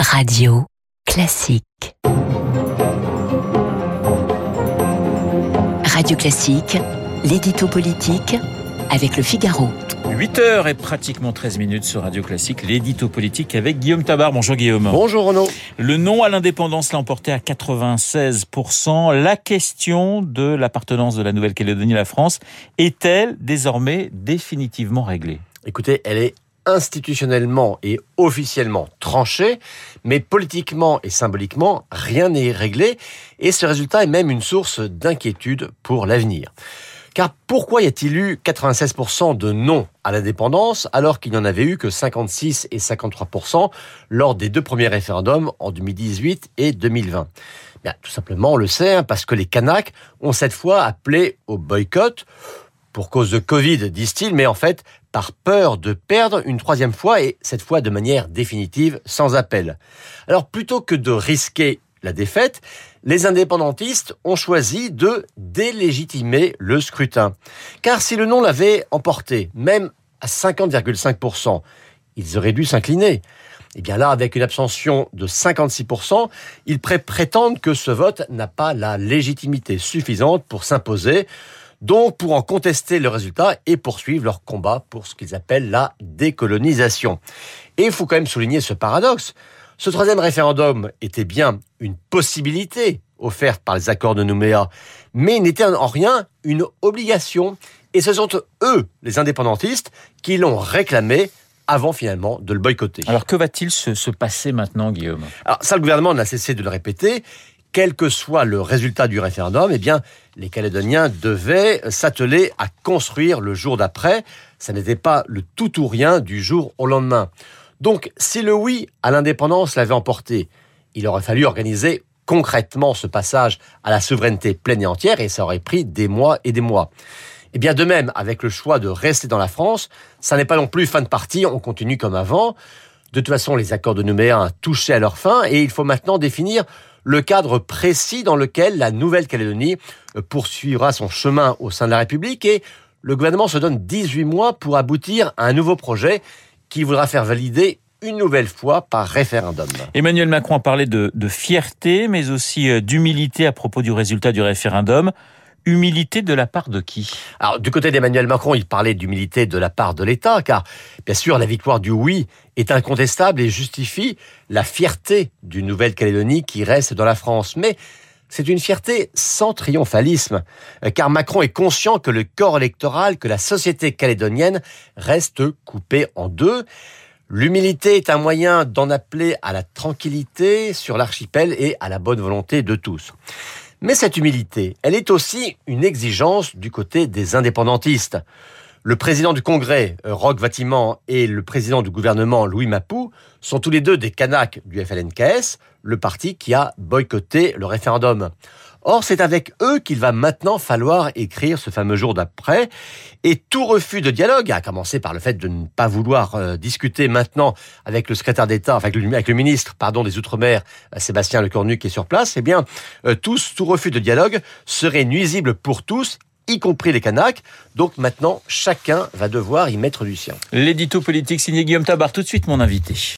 Radio Classique. Radio Classique, l'édito politique avec le Figaro. 8h et pratiquement 13 minutes sur Radio Classique, l'édito politique avec Guillaume Tabar. Bonjour Guillaume. Bonjour Renaud. Le non à l'indépendance l'a emporté à 96%. La question de l'appartenance de la Nouvelle-Calédonie à la France est-elle désormais définitivement réglée? Écoutez, elle est institutionnellement et officiellement tranchée, mais politiquement et symboliquement, rien n'est réglé, et ce résultat est même une source d'inquiétude pour l'avenir. Car pourquoi y a-t-il eu 96% de non à l'indépendance alors qu'il n'y en avait eu que 56 et 53% lors des deux premiers référendums en 2018 et 2020 Bien, Tout simplement, on le sait, hein, parce que les Kanaks ont cette fois appelé au boycott pour cause de Covid, disent-ils, mais en fait par peur de perdre une troisième fois et cette fois de manière définitive, sans appel. Alors plutôt que de risquer la défaite, les indépendantistes ont choisi de délégitimer le scrutin. Car si le non l'avait emporté, même à 50,5%, ils auraient dû s'incliner. Et eh bien là, avec une abstention de 56%, ils prétendent que ce vote n'a pas la légitimité suffisante pour s'imposer donc pour en contester le résultat et poursuivre leur combat pour ce qu'ils appellent la décolonisation. Et il faut quand même souligner ce paradoxe. Ce troisième référendum était bien une possibilité offerte par les accords de Nouméa, mais il n'était en rien une obligation. Et ce sont eux, les indépendantistes, qui l'ont réclamé avant finalement de le boycotter. Alors que va-t-il se, se, passer maintenant, Guillaume? Alors ça, le gouvernement n'a cessé de le répéter quel que soit le résultat du référendum, eh bien, les Calédoniens devaient s'atteler à construire le jour d'après. Ça n'était pas le tout ou rien du jour au lendemain. Donc, si le oui à l'indépendance l'avait emporté, il aurait fallu organiser concrètement ce passage à la souveraineté pleine et entière et ça aurait pris des mois et des mois. Et eh bien de même, avec le choix de rester dans la France, ça n'est pas non plus fin de partie, on continue comme avant. De toute façon, les accords de Nouméa touché à leur fin et il faut maintenant définir le cadre précis dans lequel la Nouvelle-Calédonie euh, poursuivra son chemin au sein de la République et le gouvernement se donne 18 mois pour aboutir à un nouveau projet qui voudra faire valider une nouvelle fois par référendum. Emmanuel Macron a parlé de, de fierté, mais aussi euh, d'humilité à propos du résultat du référendum. Humilité de la part de qui? Alors, du côté d'Emmanuel Macron, il parlait d'humilité de la part de l'État, car, bien sûr, la victoire du oui est incontestable et justifie la fierté d'une Nouvelle-Calédonie qui reste dans la France. Mais c'est une fierté sans triomphalisme, car Macron est conscient que le corps électoral, que la société calédonienne reste coupée en deux. L'humilité est un moyen d'en appeler à la tranquillité sur l'archipel et à la bonne volonté de tous. Mais cette humilité, elle est aussi une exigence du côté des indépendantistes. Le président du Congrès, euh, Roch Vatiman, et le président du gouvernement, Louis Mapou, sont tous les deux des Kanaks du FLNKS, le parti qui a boycotté le référendum. Or, c'est avec eux qu'il va maintenant falloir écrire ce fameux jour d'après. Et tout refus de dialogue, à commencer par le fait de ne pas vouloir euh, discuter maintenant avec le secrétaire d'État, enfin avec le, ministre, pardon, des Outre-mer, euh, Sébastien Lecornu, qui est sur place, eh bien, euh, tous, tout refus de dialogue serait nuisible pour tous, y compris les Kanaks. Donc maintenant, chacun va devoir y mettre du sien. L'édito politique signé Guillaume Tabar, tout de suite mon invité.